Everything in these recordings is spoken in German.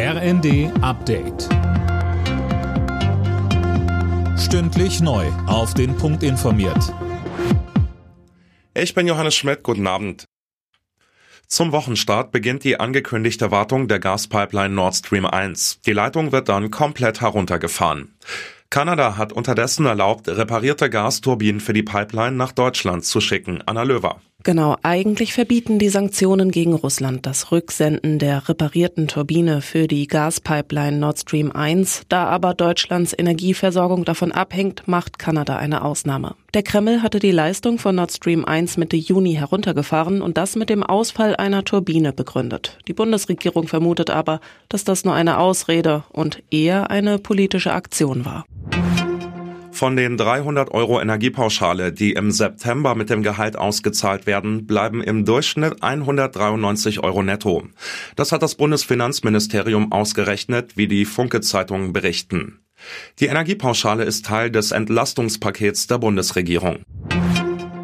RND Update. Stündlich neu. Auf den Punkt informiert. Ich bin Johannes Schmidt. Guten Abend. Zum Wochenstart beginnt die angekündigte Wartung der Gaspipeline Nord Stream 1. Die Leitung wird dann komplett heruntergefahren. Kanada hat unterdessen erlaubt, reparierte Gasturbinen für die Pipeline nach Deutschland zu schicken. Anna Löwer. Genau, eigentlich verbieten die Sanktionen gegen Russland das Rücksenden der reparierten Turbine für die Gaspipeline Nord Stream 1. Da aber Deutschlands Energieversorgung davon abhängt, macht Kanada eine Ausnahme. Der Kreml hatte die Leistung von Nord Stream 1 Mitte Juni heruntergefahren und das mit dem Ausfall einer Turbine begründet. Die Bundesregierung vermutet aber, dass das nur eine Ausrede und eher eine politische Aktion war. Von den 300 Euro Energiepauschale, die im September mit dem Gehalt ausgezahlt werden, bleiben im Durchschnitt 193 Euro netto. Das hat das Bundesfinanzministerium ausgerechnet, wie die Funke-Zeitungen berichten. Die Energiepauschale ist Teil des Entlastungspakets der Bundesregierung.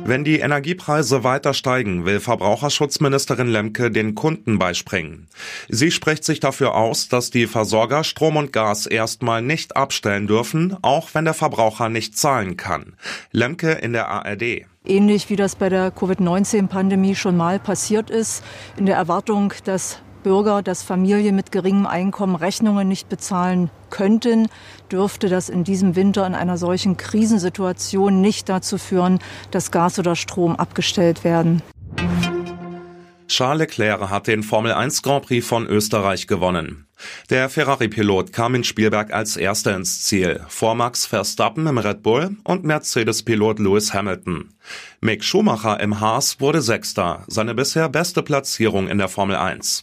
Wenn die Energiepreise weiter steigen, will Verbraucherschutzministerin Lemke den Kunden beispringen. Sie spricht sich dafür aus, dass die Versorger Strom und Gas erstmal nicht abstellen dürfen, auch wenn der Verbraucher nicht zahlen kann. Lemke in der ARD. Ähnlich wie das bei der Covid-19-Pandemie schon mal passiert ist, in der Erwartung, dass Bürger, dass Familien mit geringem Einkommen Rechnungen nicht bezahlen könnten, dürfte das in diesem Winter in einer solchen Krisensituation nicht dazu führen, dass Gas oder Strom abgestellt werden. Charles Leclerc hat den Formel 1 Grand Prix von Österreich gewonnen. Der Ferrari-Pilot kam in Spielberg als Erster ins Ziel, vor Max Verstappen im Red Bull und Mercedes-Pilot Lewis Hamilton. Mick Schumacher im Haas wurde Sechster, seine bisher beste Platzierung in der Formel 1.